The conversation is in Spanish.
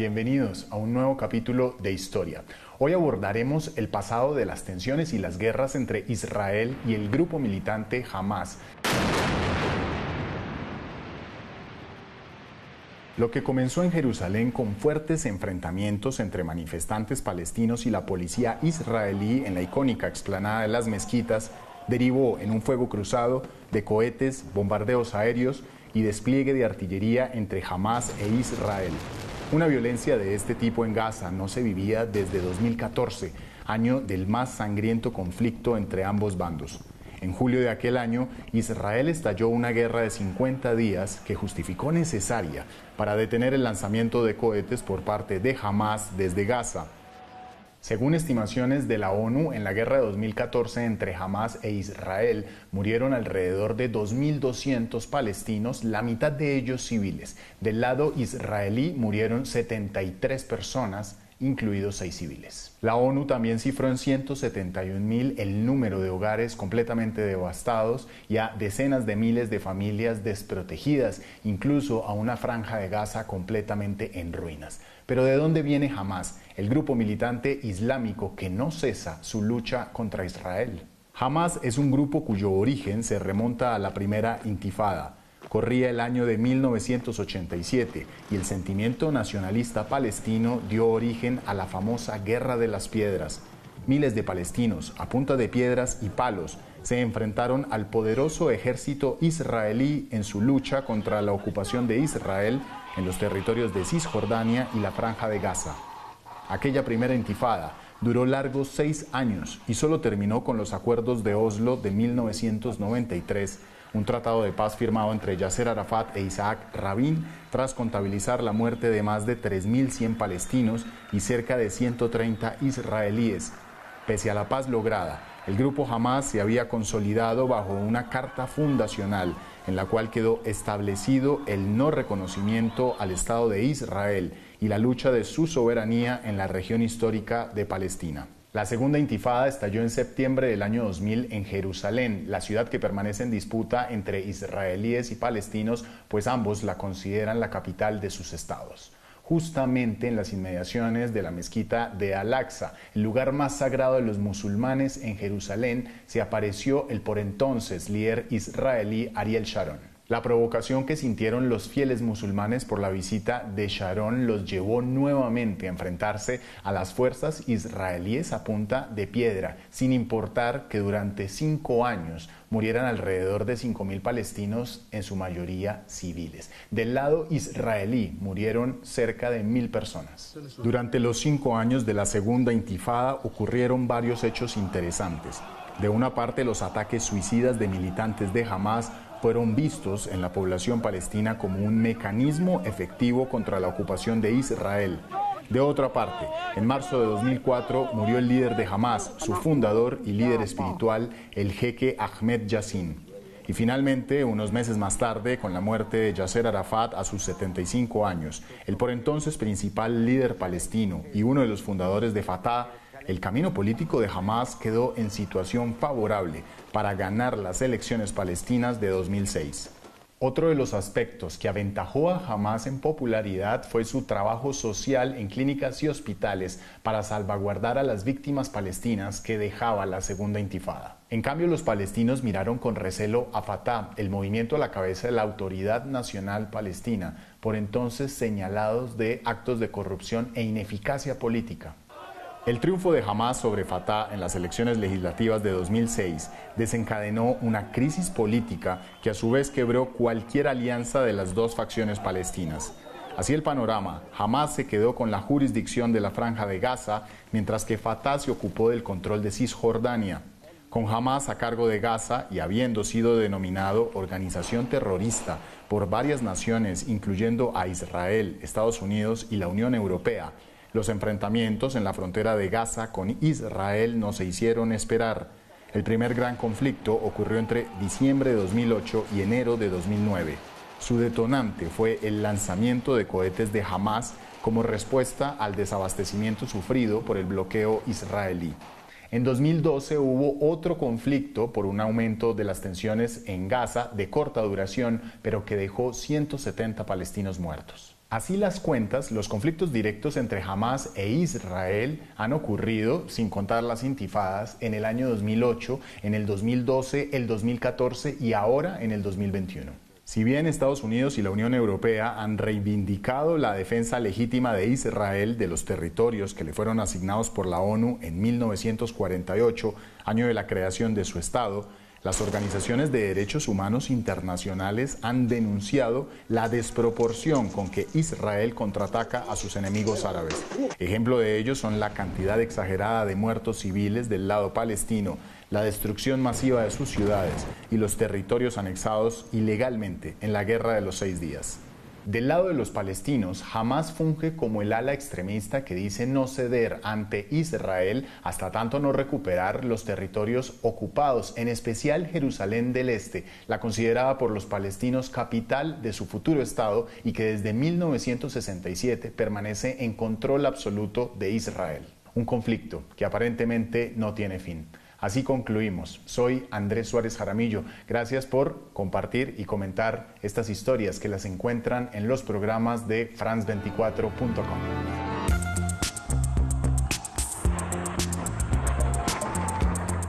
Bienvenidos a un nuevo capítulo de Historia. Hoy abordaremos el pasado de las tensiones y las guerras entre Israel y el grupo militante Hamas. Lo que comenzó en Jerusalén con fuertes enfrentamientos entre manifestantes palestinos y la policía israelí en la icónica explanada de las mezquitas derivó en un fuego cruzado de cohetes, bombardeos aéreos y despliegue de artillería entre Hamas e Israel. Una violencia de este tipo en Gaza no se vivía desde 2014, año del más sangriento conflicto entre ambos bandos. En julio de aquel año, Israel estalló una guerra de 50 días que justificó necesaria para detener el lanzamiento de cohetes por parte de Hamas desde Gaza. Según estimaciones de la ONU, en la guerra de 2014 entre Hamas e Israel murieron alrededor de 2.200 palestinos, la mitad de ellos civiles. Del lado israelí murieron 73 personas incluidos seis civiles. La ONU también cifró en 171 mil el número de hogares completamente devastados y a decenas de miles de familias desprotegidas, incluso a una franja de Gaza completamente en ruinas. Pero ¿de dónde viene Hamas, el grupo militante islámico que no cesa su lucha contra Israel? Hamas es un grupo cuyo origen se remonta a la primera intifada Corría el año de 1987 y el sentimiento nacionalista palestino dio origen a la famosa Guerra de las Piedras. Miles de palestinos, a punta de piedras y palos, se enfrentaron al poderoso ejército israelí en su lucha contra la ocupación de Israel en los territorios de Cisjordania y la Franja de Gaza. Aquella primera intifada duró largos seis años y solo terminó con los acuerdos de Oslo de 1993 un tratado de paz firmado entre Yasser Arafat e Isaac Rabin tras contabilizar la muerte de más de 3.100 palestinos y cerca de 130 israelíes. Pese a la paz lograda, el grupo Hamas se había consolidado bajo una carta fundacional en la cual quedó establecido el no reconocimiento al Estado de Israel y la lucha de su soberanía en la región histórica de Palestina. La segunda intifada estalló en septiembre del año 2000 en Jerusalén, la ciudad que permanece en disputa entre israelíes y palestinos, pues ambos la consideran la capital de sus estados. Justamente en las inmediaciones de la mezquita de Al-Aqsa, el lugar más sagrado de los musulmanes en Jerusalén, se apareció el por entonces líder israelí Ariel Sharon. La provocación que sintieron los fieles musulmanes por la visita de Sharon los llevó nuevamente a enfrentarse a las fuerzas israelíes a punta de piedra, sin importar que durante cinco años murieran alrededor de 5.000 palestinos, en su mayoría civiles. Del lado israelí murieron cerca de mil personas. Durante los cinco años de la segunda intifada ocurrieron varios hechos interesantes. De una parte, los ataques suicidas de militantes de Hamas fueron vistos en la población palestina como un mecanismo efectivo contra la ocupación de Israel. De otra parte, en marzo de 2004 murió el líder de Hamas, su fundador y líder espiritual, el jeque Ahmed Yassin. Y finalmente, unos meses más tarde, con la muerte de Yasser Arafat a sus 75 años, el por entonces principal líder palestino y uno de los fundadores de Fatah, el camino político de Hamas quedó en situación favorable para ganar las elecciones palestinas de 2006. Otro de los aspectos que aventajó a Hamas en popularidad fue su trabajo social en clínicas y hospitales para salvaguardar a las víctimas palestinas que dejaba la segunda intifada. En cambio, los palestinos miraron con recelo a Fatah, el movimiento a la cabeza de la Autoridad Nacional Palestina, por entonces señalados de actos de corrupción e ineficacia política. El triunfo de Hamas sobre Fatah en las elecciones legislativas de 2006 desencadenó una crisis política que a su vez quebró cualquier alianza de las dos facciones palestinas. Así el panorama, Hamas se quedó con la jurisdicción de la franja de Gaza, mientras que Fatah se ocupó del control de Cisjordania. Con Hamas a cargo de Gaza y habiendo sido denominado organización terrorista por varias naciones, incluyendo a Israel, Estados Unidos y la Unión Europea, los enfrentamientos en la frontera de Gaza con Israel no se hicieron esperar. El primer gran conflicto ocurrió entre diciembre de 2008 y enero de 2009. Su detonante fue el lanzamiento de cohetes de Hamas como respuesta al desabastecimiento sufrido por el bloqueo israelí. En 2012 hubo otro conflicto por un aumento de las tensiones en Gaza de corta duración, pero que dejó 170 palestinos muertos. Así las cuentas, los conflictos directos entre Hamas e Israel han ocurrido, sin contar las intifadas, en el año 2008, en el 2012, el 2014 y ahora en el 2021. Si bien Estados Unidos y la Unión Europea han reivindicado la defensa legítima de Israel de los territorios que le fueron asignados por la ONU en 1948, año de la creación de su Estado, las organizaciones de derechos humanos internacionales han denunciado la desproporción con que Israel contraataca a sus enemigos árabes. Ejemplo de ello son la cantidad exagerada de muertos civiles del lado palestino, la destrucción masiva de sus ciudades y los territorios anexados ilegalmente en la Guerra de los Seis Días. Del lado de los palestinos, jamás funge como el ala extremista que dice no ceder ante Israel hasta tanto no recuperar los territorios ocupados, en especial Jerusalén del Este, la considerada por los palestinos capital de su futuro Estado y que desde 1967 permanece en control absoluto de Israel. Un conflicto que aparentemente no tiene fin. Así concluimos. Soy Andrés Suárez Jaramillo. Gracias por compartir y comentar estas historias que las encuentran en los programas de France24.com.